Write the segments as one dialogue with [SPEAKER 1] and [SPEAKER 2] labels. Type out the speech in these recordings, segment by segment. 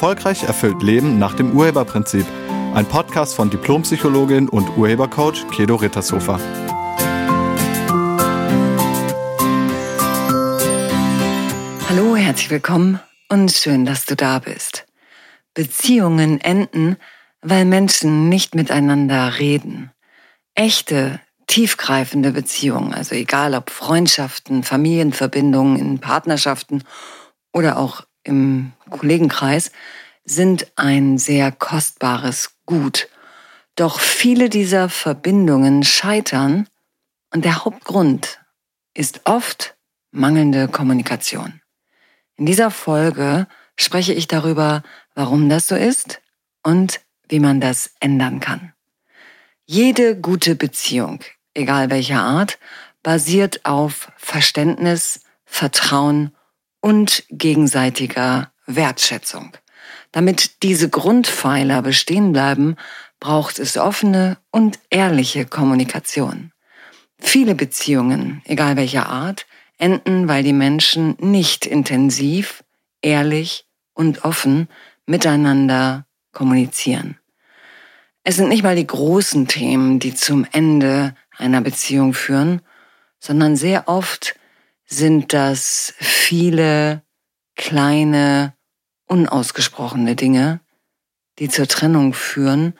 [SPEAKER 1] Erfolgreich erfüllt Leben nach dem Urheberprinzip. Ein Podcast von Diplompsychologin und Urhebercoach Kedo Rittershofer.
[SPEAKER 2] Hallo, herzlich willkommen und schön, dass du da bist. Beziehungen enden, weil Menschen nicht miteinander reden. Echte, tiefgreifende Beziehungen, also egal ob Freundschaften, Familienverbindungen, in Partnerschaften oder auch im Kollegenkreis, sind ein sehr kostbares Gut. Doch viele dieser Verbindungen scheitern und der Hauptgrund ist oft mangelnde Kommunikation. In dieser Folge spreche ich darüber, warum das so ist und wie man das ändern kann. Jede gute Beziehung egal welcher Art, basiert auf Verständnis, Vertrauen und gegenseitiger Wertschätzung. Damit diese Grundpfeiler bestehen bleiben, braucht es offene und ehrliche Kommunikation. Viele Beziehungen, egal welcher Art, enden, weil die Menschen nicht intensiv, ehrlich und offen miteinander kommunizieren. Es sind nicht mal die großen Themen, die zum Ende einer Beziehung führen, sondern sehr oft sind das viele kleine, unausgesprochene Dinge, die zur Trennung führen,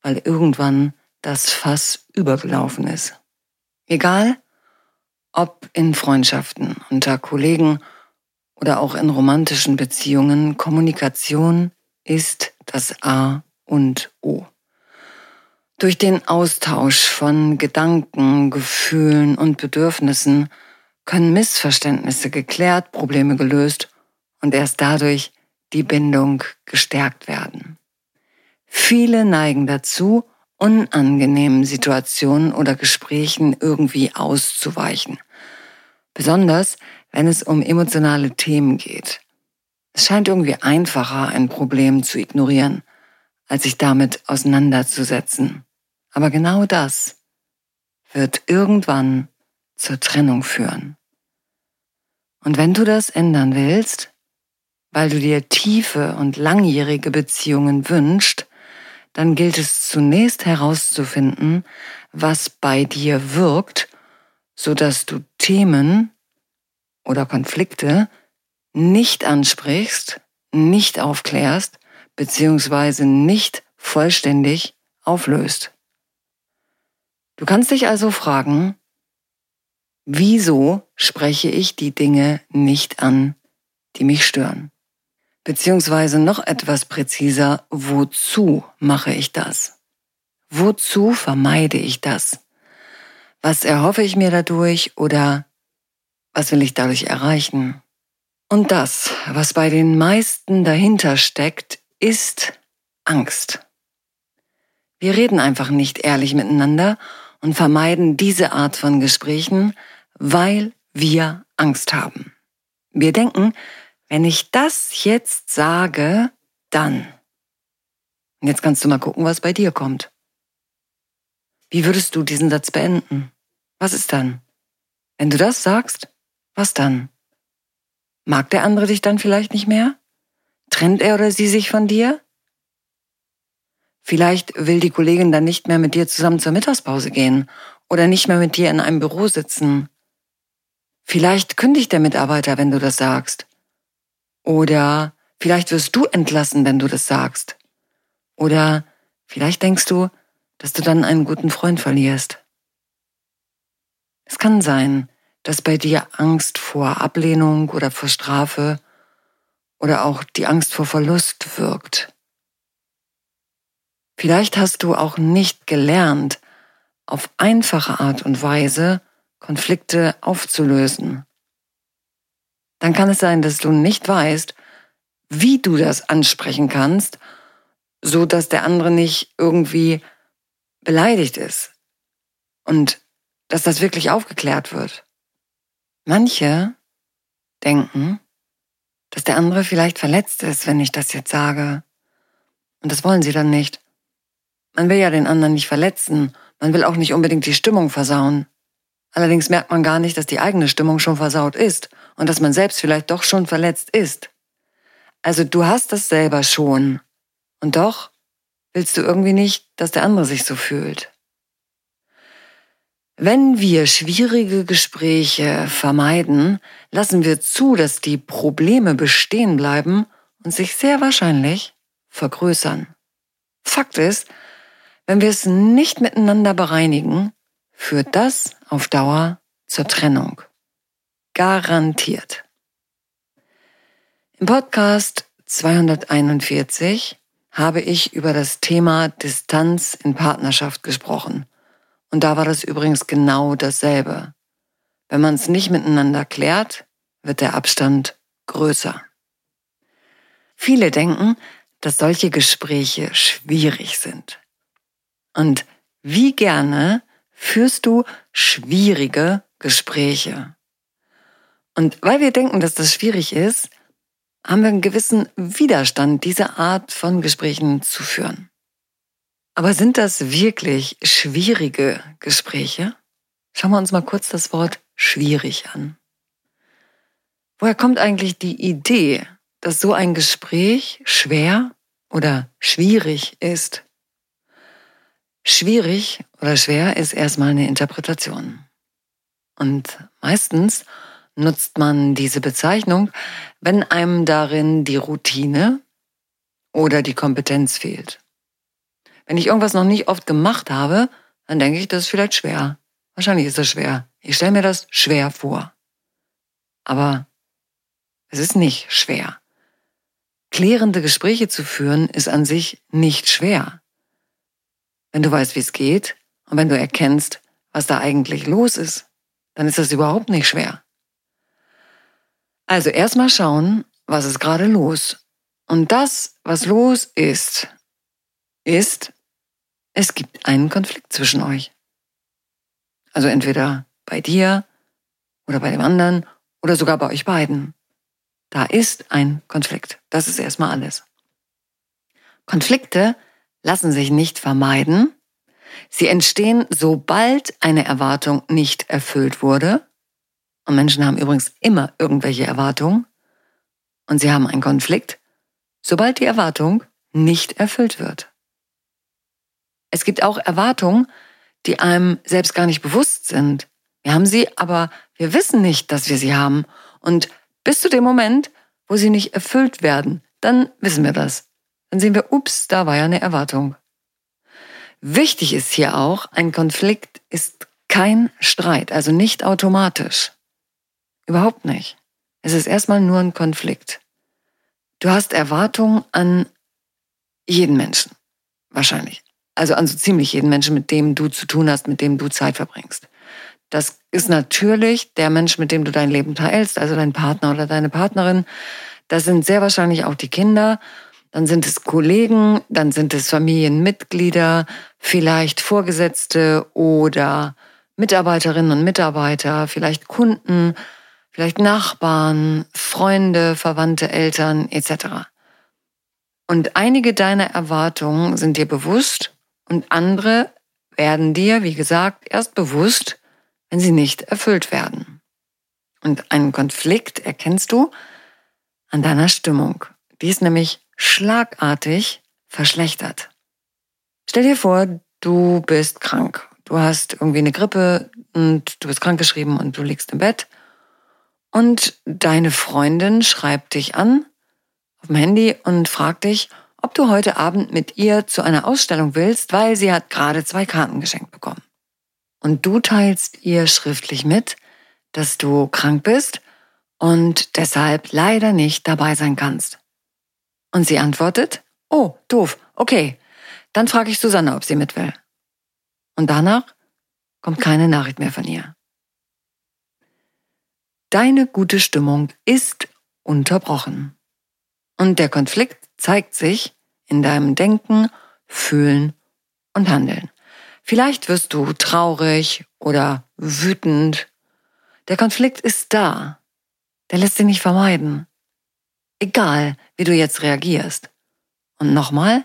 [SPEAKER 2] weil irgendwann das Fass übergelaufen ist. Egal, ob in Freundschaften, unter Kollegen oder auch in romantischen Beziehungen, Kommunikation ist das A und O. Durch den Austausch von Gedanken, Gefühlen und Bedürfnissen können Missverständnisse geklärt, Probleme gelöst und erst dadurch die Bindung gestärkt werden. Viele neigen dazu, unangenehmen Situationen oder Gesprächen irgendwie auszuweichen. Besonders, wenn es um emotionale Themen geht. Es scheint irgendwie einfacher, ein Problem zu ignorieren, als sich damit auseinanderzusetzen. Aber genau das wird irgendwann zur Trennung führen. Und wenn du das ändern willst, weil du dir tiefe und langjährige Beziehungen wünschst, dann gilt es zunächst herauszufinden, was bei dir wirkt, so dass du Themen oder Konflikte nicht ansprichst, nicht aufklärst, beziehungsweise nicht vollständig auflöst. Du kannst dich also fragen, wieso spreche ich die Dinge nicht an, die mich stören? Beziehungsweise noch etwas präziser, wozu mache ich das? Wozu vermeide ich das? Was erhoffe ich mir dadurch oder was will ich dadurch erreichen? Und das, was bei den meisten dahinter steckt, ist Angst. Wir reden einfach nicht ehrlich miteinander und vermeiden diese Art von Gesprächen, weil wir Angst haben. Wir denken, wenn ich das jetzt sage, dann. Und jetzt kannst du mal gucken, was bei dir kommt. Wie würdest du diesen Satz beenden? Was ist dann? Wenn du das sagst, was dann? Mag der andere dich dann vielleicht nicht mehr? Trennt er oder sie sich von dir? Vielleicht will die Kollegin dann nicht mehr mit dir zusammen zur Mittagspause gehen oder nicht mehr mit dir in einem Büro sitzen. Vielleicht kündigt der Mitarbeiter, wenn du das sagst. Oder vielleicht wirst du entlassen, wenn du das sagst. Oder vielleicht denkst du, dass du dann einen guten Freund verlierst. Es kann sein, dass bei dir Angst vor Ablehnung oder vor Strafe oder auch die Angst vor Verlust wirkt. Vielleicht hast du auch nicht gelernt, auf einfache Art und Weise Konflikte aufzulösen. Dann kann es sein, dass du nicht weißt, wie du das ansprechen kannst, so dass der andere nicht irgendwie beleidigt ist und dass das wirklich aufgeklärt wird. Manche denken, dass der andere vielleicht verletzt ist, wenn ich das jetzt sage. Und das wollen sie dann nicht. Man will ja den anderen nicht verletzen, man will auch nicht unbedingt die Stimmung versauen. Allerdings merkt man gar nicht, dass die eigene Stimmung schon versaut ist und dass man selbst vielleicht doch schon verletzt ist. Also du hast das selber schon. Und doch willst du irgendwie nicht, dass der andere sich so fühlt. Wenn wir schwierige Gespräche vermeiden, lassen wir zu, dass die Probleme bestehen bleiben und sich sehr wahrscheinlich vergrößern. Fakt ist, wenn wir es nicht miteinander bereinigen, führt das auf Dauer zur Trennung. Garantiert. Im Podcast 241 habe ich über das Thema Distanz in Partnerschaft gesprochen. Und da war das übrigens genau dasselbe. Wenn man es nicht miteinander klärt, wird der Abstand größer. Viele denken, dass solche Gespräche schwierig sind. Und wie gerne führst du schwierige Gespräche? Und weil wir denken, dass das schwierig ist, haben wir einen gewissen Widerstand, diese Art von Gesprächen zu führen. Aber sind das wirklich schwierige Gespräche? Schauen wir uns mal kurz das Wort schwierig an. Woher kommt eigentlich die Idee, dass so ein Gespräch schwer oder schwierig ist? Schwierig oder schwer ist erstmal eine Interpretation. Und meistens nutzt man diese Bezeichnung, wenn einem darin die Routine oder die Kompetenz fehlt. Wenn ich irgendwas noch nicht oft gemacht habe, dann denke ich, das ist vielleicht schwer. Wahrscheinlich ist das schwer. Ich stelle mir das schwer vor. Aber es ist nicht schwer. Klärende Gespräche zu führen ist an sich nicht schwer. Wenn du weißt, wie es geht und wenn du erkennst, was da eigentlich los ist, dann ist das überhaupt nicht schwer. Also erstmal schauen, was ist gerade los. Und das, was los ist, ist, es gibt einen Konflikt zwischen euch. Also entweder bei dir oder bei dem anderen oder sogar bei euch beiden. Da ist ein Konflikt. Das ist erstmal alles. Konflikte lassen sich nicht vermeiden. Sie entstehen, sobald eine Erwartung nicht erfüllt wurde und Menschen haben übrigens immer irgendwelche Erwartungen. Und sie haben einen Konflikt, sobald die Erwartung nicht erfüllt wird. Es gibt auch Erwartungen, die einem selbst gar nicht bewusst sind. Wir haben sie, aber wir wissen nicht, dass wir sie haben. Und bis zu dem Moment, wo sie nicht erfüllt werden, dann wissen wir das. Dann sehen wir, ups, da war ja eine Erwartung. Wichtig ist hier auch, ein Konflikt ist kein Streit, also nicht automatisch. Überhaupt nicht. Es ist erstmal nur ein Konflikt. Du hast Erwartungen an jeden Menschen. Wahrscheinlich. Also an so ziemlich jeden Menschen, mit dem du zu tun hast, mit dem du Zeit verbringst. Das ist natürlich der Mensch, mit dem du dein Leben teilst, also dein Partner oder deine Partnerin. Das sind sehr wahrscheinlich auch die Kinder. Dann sind es Kollegen, dann sind es Familienmitglieder, vielleicht Vorgesetzte oder Mitarbeiterinnen und Mitarbeiter, vielleicht Kunden, vielleicht Nachbarn, Freunde, Verwandte, Eltern etc. Und einige deiner Erwartungen sind dir bewusst und andere werden dir, wie gesagt, erst bewusst, wenn sie nicht erfüllt werden. Und einen Konflikt erkennst du an deiner Stimmung. Die ist nämlich schlagartig verschlechtert. Stell dir vor, du bist krank. Du hast irgendwie eine Grippe und du bist krankgeschrieben und du liegst im Bett und deine Freundin schreibt dich an auf dem Handy und fragt dich, ob du heute Abend mit ihr zu einer Ausstellung willst, weil sie hat gerade zwei Karten geschenkt bekommen. Und du teilst ihr schriftlich mit, dass du krank bist und deshalb leider nicht dabei sein kannst. Und sie antwortet, oh, doof, okay, dann frage ich Susanne, ob sie mit will. Und danach kommt keine Nachricht mehr von ihr. Deine gute Stimmung ist unterbrochen. Und der Konflikt zeigt sich in deinem Denken, Fühlen und Handeln. Vielleicht wirst du traurig oder wütend. Der Konflikt ist da. Der lässt sich nicht vermeiden. Egal, wie du jetzt reagierst. Und nochmal,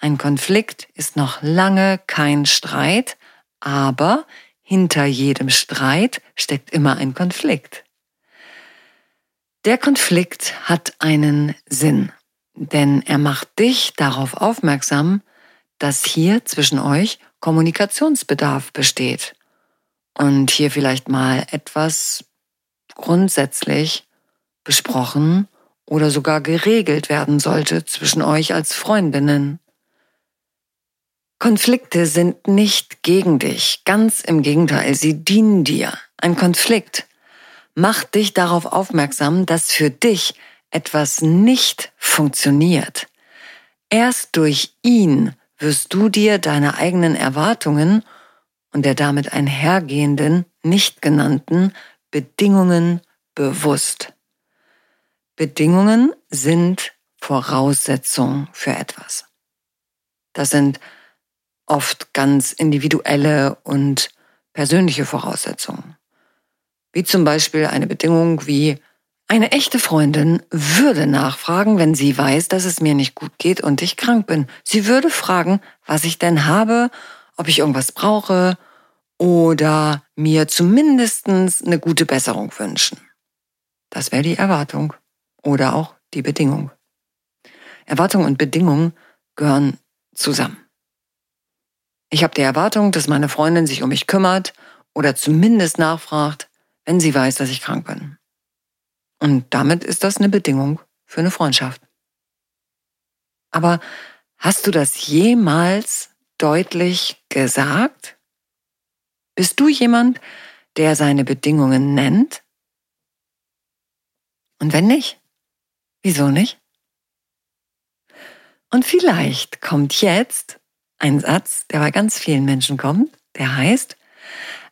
[SPEAKER 2] ein Konflikt ist noch lange kein Streit, aber hinter jedem Streit steckt immer ein Konflikt. Der Konflikt hat einen Sinn. Denn er macht dich darauf aufmerksam, dass hier zwischen euch Kommunikationsbedarf besteht und hier vielleicht mal etwas grundsätzlich besprochen oder sogar geregelt werden sollte zwischen euch als Freundinnen. Konflikte sind nicht gegen dich, ganz im Gegenteil, sie dienen dir. Ein Konflikt macht dich darauf aufmerksam, dass für dich etwas nicht funktioniert. Erst durch ihn wirst du dir deine eigenen Erwartungen und der damit einhergehenden, nicht genannten Bedingungen bewusst. Bedingungen sind Voraussetzungen für etwas. Das sind oft ganz individuelle und persönliche Voraussetzungen. Wie zum Beispiel eine Bedingung wie eine echte Freundin würde nachfragen, wenn sie weiß, dass es mir nicht gut geht und ich krank bin. Sie würde fragen, was ich denn habe, ob ich irgendwas brauche oder mir zumindestens eine gute Besserung wünschen. Das wäre die Erwartung oder auch die Bedingung. Erwartung und Bedingung gehören zusammen. Ich habe die Erwartung, dass meine Freundin sich um mich kümmert oder zumindest nachfragt, wenn sie weiß, dass ich krank bin. Und damit ist das eine Bedingung für eine Freundschaft. Aber hast du das jemals deutlich gesagt? Bist du jemand, der seine Bedingungen nennt? Und wenn nicht, wieso nicht? Und vielleicht kommt jetzt ein Satz, der bei ganz vielen Menschen kommt, der heißt,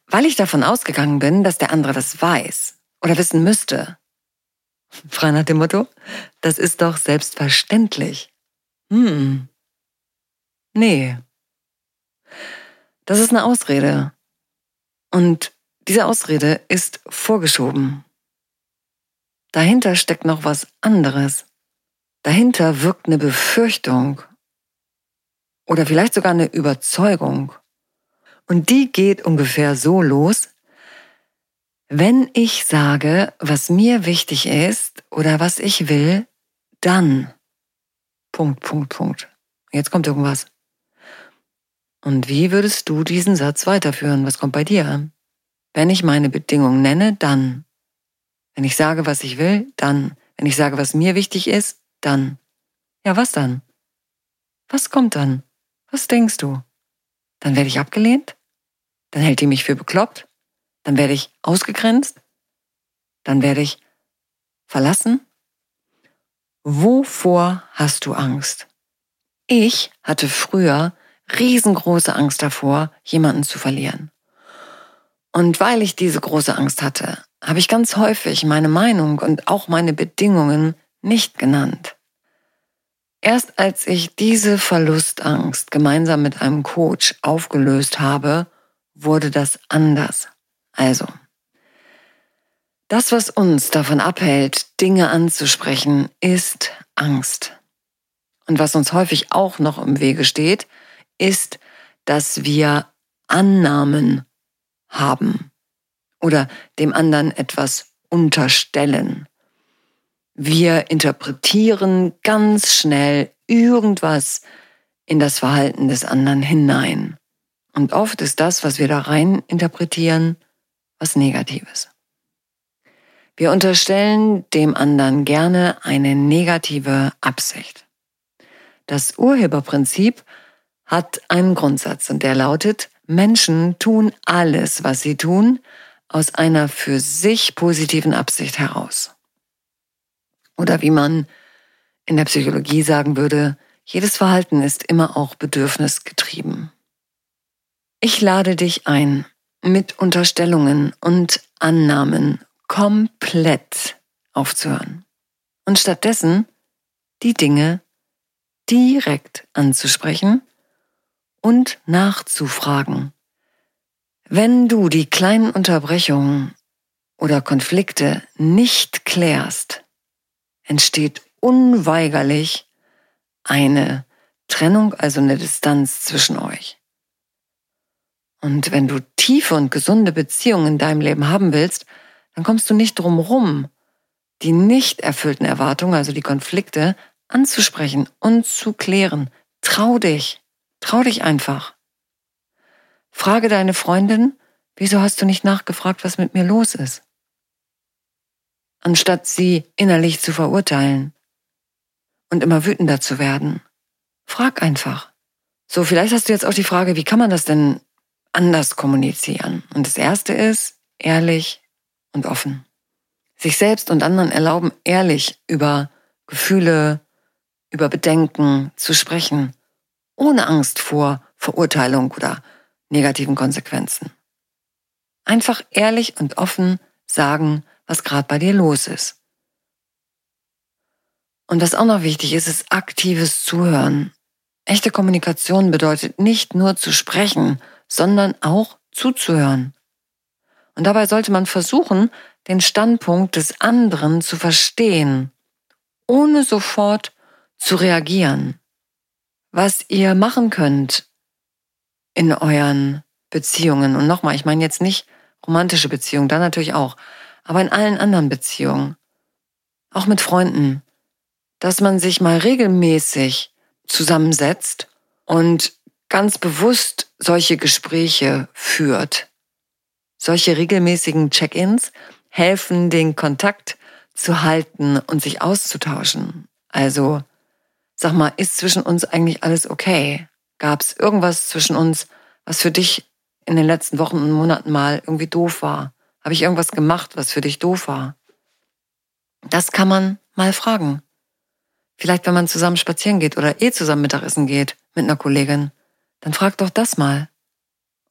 [SPEAKER 2] weil ich davon ausgegangen bin, dass der andere das weiß oder wissen müsste. Frei nach dem Motto, das ist doch selbstverständlich. Hm. Nee. Das ist eine Ausrede. Und diese Ausrede ist vorgeschoben. Dahinter steckt noch was anderes. Dahinter wirkt eine Befürchtung oder vielleicht sogar eine Überzeugung. Und die geht ungefähr so los, wenn ich sage, was mir wichtig ist oder was ich will, dann. Punkt, Punkt, Punkt. Jetzt kommt irgendwas. Und wie würdest du diesen Satz weiterführen? Was kommt bei dir? Wenn ich meine Bedingungen nenne, dann. Wenn ich sage, was ich will, dann. Wenn ich sage, was mir wichtig ist, dann. Ja, was dann? Was kommt dann? Was denkst du? Dann werde ich abgelehnt? Dann hält die mich für bekloppt? Dann werde ich ausgegrenzt? Dann werde ich verlassen? Wovor hast du Angst? Ich hatte früher riesengroße Angst davor, jemanden zu verlieren. Und weil ich diese große Angst hatte, habe ich ganz häufig meine Meinung und auch meine Bedingungen nicht genannt. Erst als ich diese Verlustangst gemeinsam mit einem Coach aufgelöst habe, wurde das anders. Also, das, was uns davon abhält, Dinge anzusprechen, ist Angst. Und was uns häufig auch noch im Wege steht, ist, dass wir Annahmen haben oder dem anderen etwas unterstellen. Wir interpretieren ganz schnell irgendwas in das Verhalten des anderen hinein. Und oft ist das, was wir da rein interpretieren, was Negatives. Wir unterstellen dem anderen gerne eine negative Absicht. Das Urheberprinzip hat einen Grundsatz und der lautet, Menschen tun alles, was sie tun, aus einer für sich positiven Absicht heraus. Oder wie man in der Psychologie sagen würde, jedes Verhalten ist immer auch bedürfnisgetrieben. Ich lade dich ein, mit Unterstellungen und Annahmen komplett aufzuhören und stattdessen die Dinge direkt anzusprechen und nachzufragen. Wenn du die kleinen Unterbrechungen oder Konflikte nicht klärst, entsteht unweigerlich eine Trennung, also eine Distanz zwischen euch. Und wenn du tiefe und gesunde Beziehungen in deinem Leben haben willst, dann kommst du nicht drum rum, die nicht erfüllten Erwartungen, also die Konflikte, anzusprechen und zu klären. Trau dich. Trau dich einfach. Frage deine Freundin, wieso hast du nicht nachgefragt, was mit mir los ist? Anstatt sie innerlich zu verurteilen und immer wütender zu werden. Frag einfach. So, vielleicht hast du jetzt auch die Frage, wie kann man das denn anders kommunizieren? Und das erste ist, ehrlich und offen. Sich selbst und anderen erlauben, ehrlich über Gefühle, über Bedenken zu sprechen, ohne Angst vor Verurteilung oder negativen Konsequenzen. Einfach ehrlich und offen sagen, was gerade bei dir los ist. Und was auch noch wichtig ist, ist aktives Zuhören. Echte Kommunikation bedeutet nicht nur zu sprechen, sondern auch zuzuhören. Und dabei sollte man versuchen, den Standpunkt des anderen zu verstehen, ohne sofort zu reagieren. Was ihr machen könnt in euren Beziehungen, und nochmal, ich meine jetzt nicht romantische Beziehungen, da natürlich auch, aber in allen anderen Beziehungen, auch mit Freunden, dass man sich mal regelmäßig zusammensetzt und ganz bewusst solche Gespräche führt. Solche regelmäßigen Check-ins helfen, den Kontakt zu halten und sich auszutauschen. Also, sag mal, ist zwischen uns eigentlich alles okay? Gab es irgendwas zwischen uns, was für dich in den letzten Wochen und Monaten mal irgendwie doof war? Habe ich irgendwas gemacht, was für dich doof war? Das kann man mal fragen. Vielleicht, wenn man zusammen spazieren geht oder eh zusammen Mittagessen geht mit einer Kollegin, dann frag doch das mal.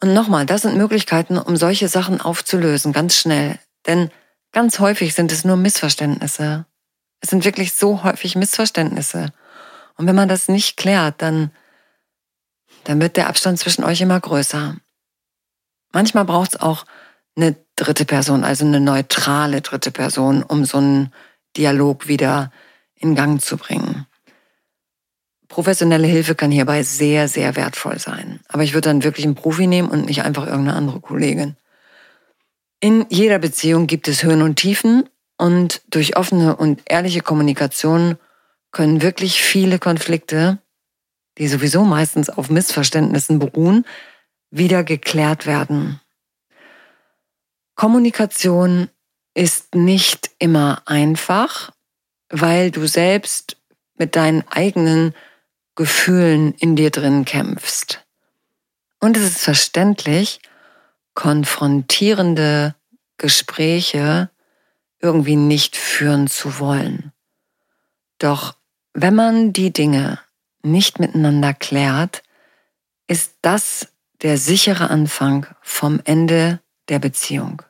[SPEAKER 2] Und nochmal, das sind Möglichkeiten, um solche Sachen aufzulösen, ganz schnell. Denn ganz häufig sind es nur Missverständnisse. Es sind wirklich so häufig Missverständnisse. Und wenn man das nicht klärt, dann, dann wird der Abstand zwischen euch immer größer. Manchmal braucht es auch eine dritte Person, also eine neutrale dritte Person, um so einen Dialog wieder in Gang zu bringen. Professionelle Hilfe kann hierbei sehr, sehr wertvoll sein. Aber ich würde dann wirklich einen Profi nehmen und nicht einfach irgendeine andere Kollegin. In jeder Beziehung gibt es Höhen und Tiefen und durch offene und ehrliche Kommunikation können wirklich viele Konflikte, die sowieso meistens auf Missverständnissen beruhen, wieder geklärt werden. Kommunikation ist nicht immer einfach, weil du selbst mit deinen eigenen Gefühlen in dir drin kämpfst. Und es ist verständlich, konfrontierende Gespräche irgendwie nicht führen zu wollen. Doch wenn man die Dinge nicht miteinander klärt, ist das der sichere Anfang vom Ende der Beziehung.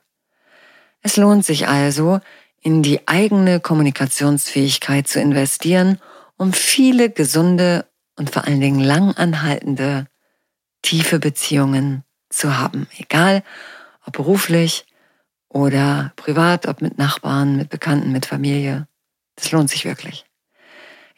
[SPEAKER 2] Es lohnt sich also, in die eigene Kommunikationsfähigkeit zu investieren, um viele gesunde und vor allen Dingen langanhaltende, tiefe Beziehungen zu haben. Egal, ob beruflich oder privat, ob mit Nachbarn, mit Bekannten, mit Familie. Das lohnt sich wirklich.